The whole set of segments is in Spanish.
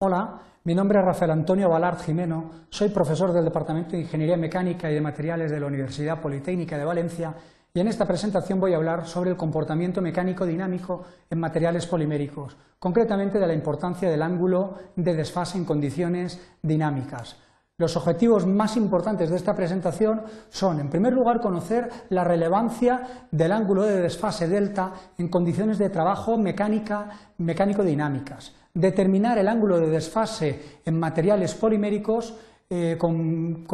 Hola, mi nombre es Rafael Antonio Balart Jimeno, soy profesor del Departamento de Ingeniería Mecánica y de Materiales de la Universidad Politécnica de Valencia y en esta presentación voy a hablar sobre el comportamiento mecánico dinámico en materiales poliméricos, concretamente de la importancia del ángulo de desfase en condiciones dinámicas. Los objetivos más importantes de esta presentación son, en primer lugar, conocer la relevancia del ángulo de desfase delta en condiciones de trabajo mecánico-dinámicas determinar el ángulo de desfase en materiales poliméricos eh, con,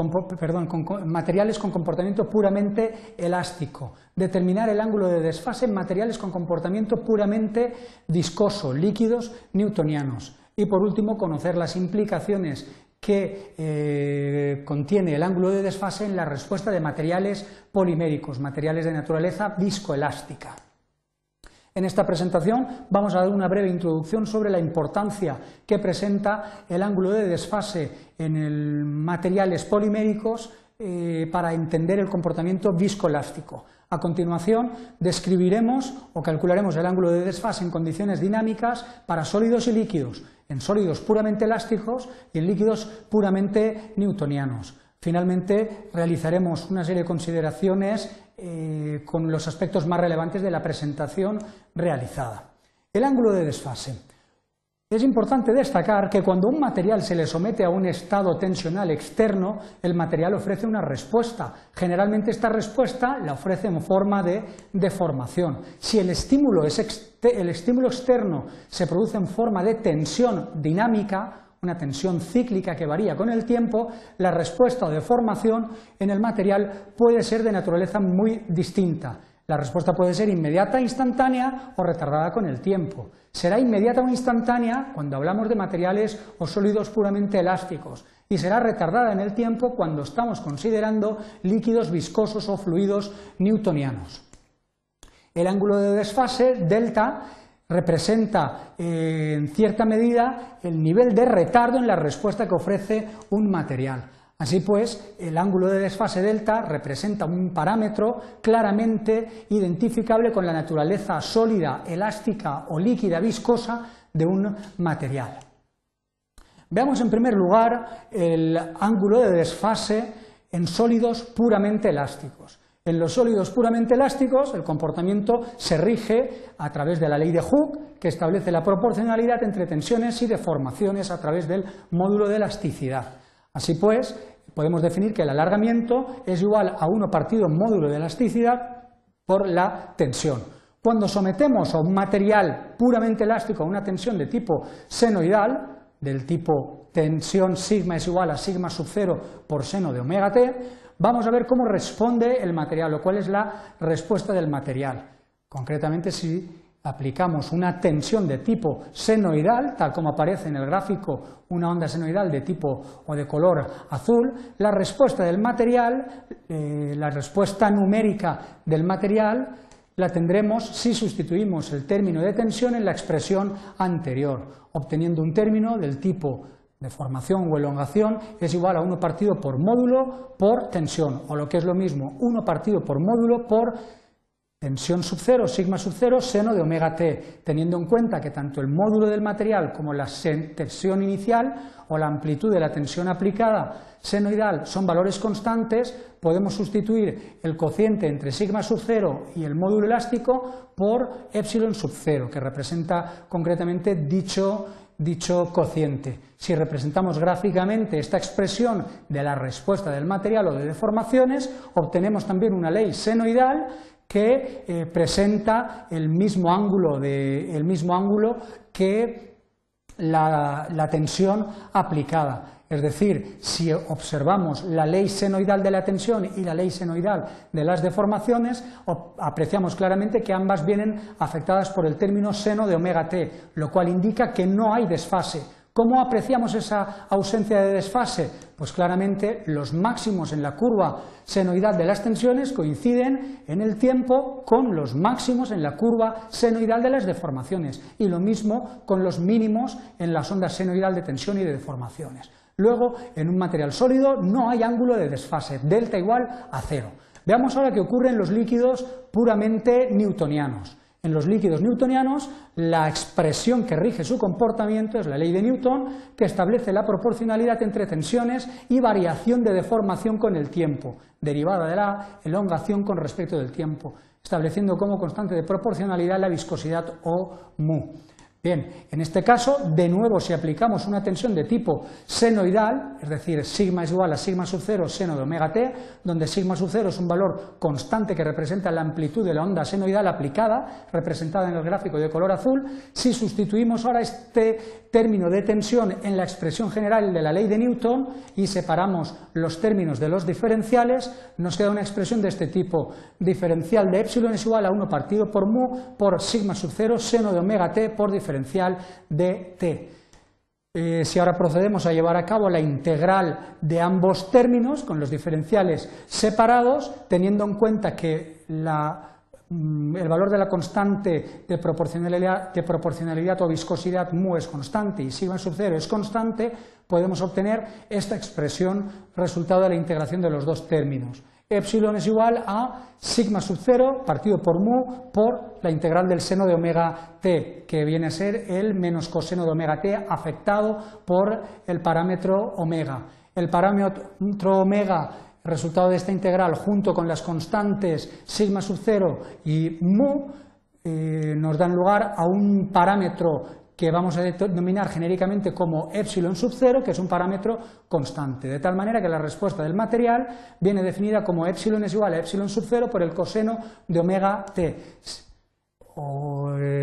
materiales con comportamiento puramente elástico, determinar el ángulo de desfase en materiales con comportamiento puramente viscoso, líquidos newtonianos y por último conocer las implicaciones que eh, contiene el ángulo de desfase en la respuesta de materiales poliméricos, materiales de naturaleza viscoelástica. En esta presentación vamos a dar una breve introducción sobre la importancia que presenta el ángulo de desfase en materiales poliméricos eh, para entender el comportamiento viscoelástico. A continuación, describiremos o calcularemos el ángulo de desfase en condiciones dinámicas para sólidos y líquidos, en sólidos puramente elásticos y en líquidos puramente newtonianos. Finalmente, realizaremos una serie de consideraciones eh, con los aspectos más relevantes de la presentación realizada. El ángulo de desfase. Es importante destacar que cuando un material se le somete a un estado tensional externo, el material ofrece una respuesta. Generalmente esta respuesta la ofrece en forma de deformación. Si el estímulo, el estímulo externo se produce en forma de tensión dinámica, una tensión cíclica que varía con el tiempo, la respuesta o deformación en el material puede ser de naturaleza muy distinta. La respuesta puede ser inmediata, instantánea o retardada con el tiempo. Será inmediata o instantánea cuando hablamos de materiales o sólidos puramente elásticos y será retardada en el tiempo cuando estamos considerando líquidos viscosos o fluidos newtonianos. El ángulo de desfase, delta, representa eh, en cierta medida el nivel de retardo en la respuesta que ofrece un material. Así pues, el ángulo de desfase delta representa un parámetro claramente identificable con la naturaleza sólida, elástica o líquida viscosa de un material. Veamos en primer lugar el ángulo de desfase en sólidos puramente elásticos. En los sólidos puramente elásticos, el comportamiento se rige a través de la ley de Hooke, que establece la proporcionalidad entre tensiones y deformaciones a través del módulo de elasticidad. Así pues, podemos definir que el alargamiento es igual a 1 partido módulo de elasticidad por la tensión. Cuando sometemos a un material puramente elástico a una tensión de tipo senoidal, del tipo tensión sigma es igual a sigma sub 0 por seno de omega t, vamos a ver cómo responde el material o cuál es la respuesta del material. Concretamente, si aplicamos una tensión de tipo senoidal, tal como aparece en el gráfico, una onda senoidal de tipo o de color azul, la respuesta del material, eh, la respuesta numérica del material, la tendremos si sustituimos el término de tensión en la expresión anterior, obteniendo un término del tipo deformación o elongación es igual a 1 partido por módulo por tensión, o lo que es lo mismo, 1 partido por módulo por tensión sub 0, sigma sub 0, seno de omega t, teniendo en cuenta que tanto el módulo del material como la tensión inicial o la amplitud de la tensión aplicada senoidal son valores constantes, podemos sustituir el cociente entre sigma sub 0 y el módulo elástico por epsilon sub 0, que representa concretamente dicho dicho cociente. Si representamos gráficamente esta expresión de la respuesta del material o de deformaciones, obtenemos también una ley senoidal que eh, presenta el mismo ángulo, el mismo ángulo que la tensión aplicada. Es decir, si observamos la ley senoidal de la tensión y la ley senoidal de las deformaciones, apreciamos claramente que ambas vienen afectadas por el término seno de omega t, lo cual indica que no hay desfase. ¿Cómo apreciamos esa ausencia de desfase? Pues claramente los máximos en la curva senoidal de las tensiones coinciden en el tiempo con los máximos en la curva senoidal de las deformaciones y lo mismo con los mínimos en las ondas senoidal de tensión y de deformaciones. Luego, en un material sólido no hay ángulo de desfase, delta igual a cero. Veamos ahora qué ocurre en los líquidos puramente newtonianos. En los líquidos newtonianos, la expresión que rige su comportamiento es la ley de Newton, que establece la proporcionalidad entre tensiones y variación de deformación con el tiempo, derivada de la elongación con respecto del tiempo, estableciendo como constante de proporcionalidad la viscosidad O mu. Bien, en este caso, de nuevo, si aplicamos una tensión de tipo senoidal, es decir, sigma es igual a sigma sub 0 seno de omega t, donde sigma sub 0 es un valor constante que representa la amplitud de la onda senoidal aplicada, representada en el gráfico de color azul, si sustituimos ahora este término de tensión en la expresión general de la ley de Newton y separamos los términos de los diferenciales, nos queda una expresión de este tipo, diferencial de epsilon es igual a 1 partido por mu por sigma sub 0 seno de omega t por diferencial diferencial de t. Eh, si ahora procedemos a llevar a cabo la integral de ambos términos con los diferenciales separados, teniendo en cuenta que mm, el valor de la constante de proporcionalidad, de proporcionalidad, o viscosidad mu es constante y sigma sub 0 es constante, podemos obtener esta expresión resultado de la integración de los dos términos epsilon es igual a sigma sub 0 partido por mu por la integral del seno de omega t, que viene a ser el menos coseno de omega t afectado por el parámetro omega. El parámetro omega, resultado de esta integral, junto con las constantes sigma sub 0 y mu, eh, nos dan lugar a un parámetro que vamos a denominar genéricamente como epsilon sub 0, que es un parámetro constante, de tal manera que la respuesta del material viene definida como epsilon es igual a epsilon sub 0 por el coseno de omega t.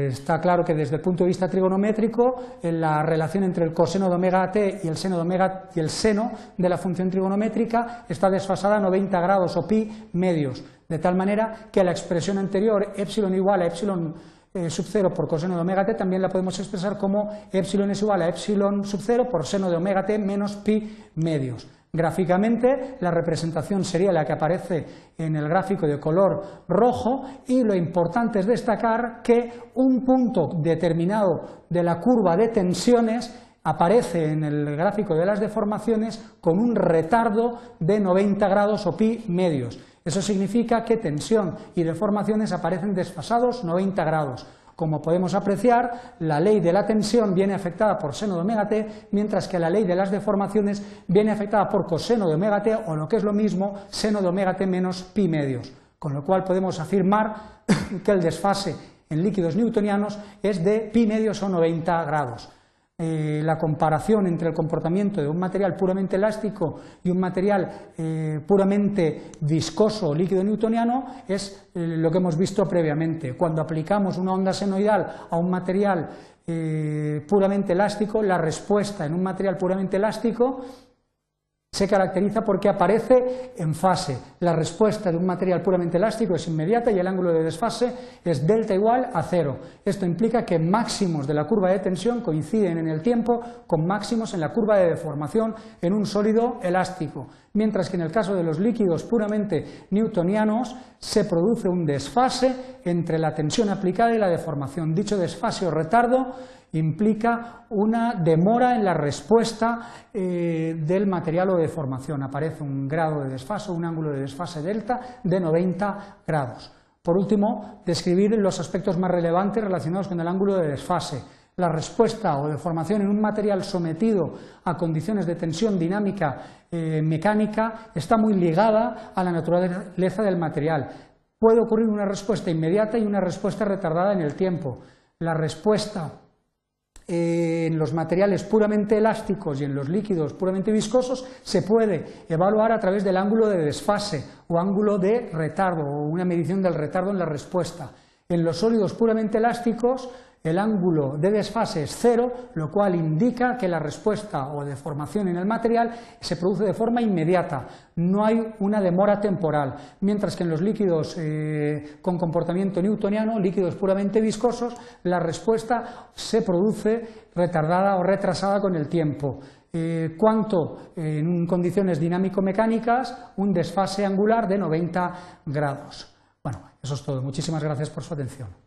está claro que desde el punto de vista trigonométrico, la relación entre el coseno de omega t y el seno de omega y el seno de la función trigonométrica está desfasada a 90 grados o pi medios, de tal manera que la expresión anterior epsilon igual a epsilon eh, sub 0 por coseno de omega t también la podemos expresar como epsilon es igual a epsilon sub 0 por seno de omega t menos pi medios. Gráficamente, la representación sería la que aparece en el gráfico de color rojo y lo importante es destacar que un punto determinado de la curva de tensiones aparece en el gráfico de las deformaciones con un retardo de 90 grados o pi medios. Eso significa que tensión y deformaciones aparecen desfasados 90 grados. Como podemos apreciar, la ley de la tensión viene afectada por seno de omega t, mientras que la ley de las deformaciones viene afectada por coseno de omega t, o lo que es lo mismo, seno de omega t menos pi medios. Con lo cual podemos afirmar que el desfase en líquidos newtonianos es de pi medios o 90 grados. Eh, la comparación entre el comportamiento de un material puramente elástico y un material eh, puramente viscoso o líquido newtoniano es eh, lo que hemos visto previamente. Cuando aplicamos una onda senoidal a un material puramente elástico, la respuesta en un material puramente elástico se caracteriza porque aparece en fase. La respuesta de un material puramente elástico es inmediata y el ángulo de desfase es delta igual a cero. Esto implica que máximos de la curva de tensión coinciden en el tiempo con máximos en la curva de deformación en un sólido elástico, mientras que en el caso de los líquidos puramente newtonianos se produce un desfase entre la tensión aplicada y la deformación. Dicho desfase o retardo implica una demora en la respuesta eh, del material o deformación. Aparece un grado de desfase, un ángulo de desfase delta de 90 grados. Por último, describir los aspectos más relevantes relacionados con el ángulo de desfase. La respuesta o deformación en un material sometido a condiciones de tensión dinámica eh, mecánica está muy ligada a la naturaleza del material. Puede ocurrir una respuesta inmediata y una respuesta retardada en el tiempo. La respuesta en los materiales puramente elásticos y en los líquidos puramente viscosos se puede evaluar a través del ángulo de desfase o ángulo de retardo o una medición del retardo en la respuesta. En los sólidos puramente elásticos el ángulo de desfase es cero, lo cual indica que la respuesta o deformación en el material se produce de forma inmediata, no hay una demora temporal, mientras que en los líquidos eh, con comportamiento newtoniano, líquidos puramente viscosos, la respuesta se produce retardada o retrasada con el tiempo. Eh, cuanto en condiciones dinámico-mecánicas, un desfase angular de 90 grados. Bueno, eso es todo. Muchísimas gracias por su atención.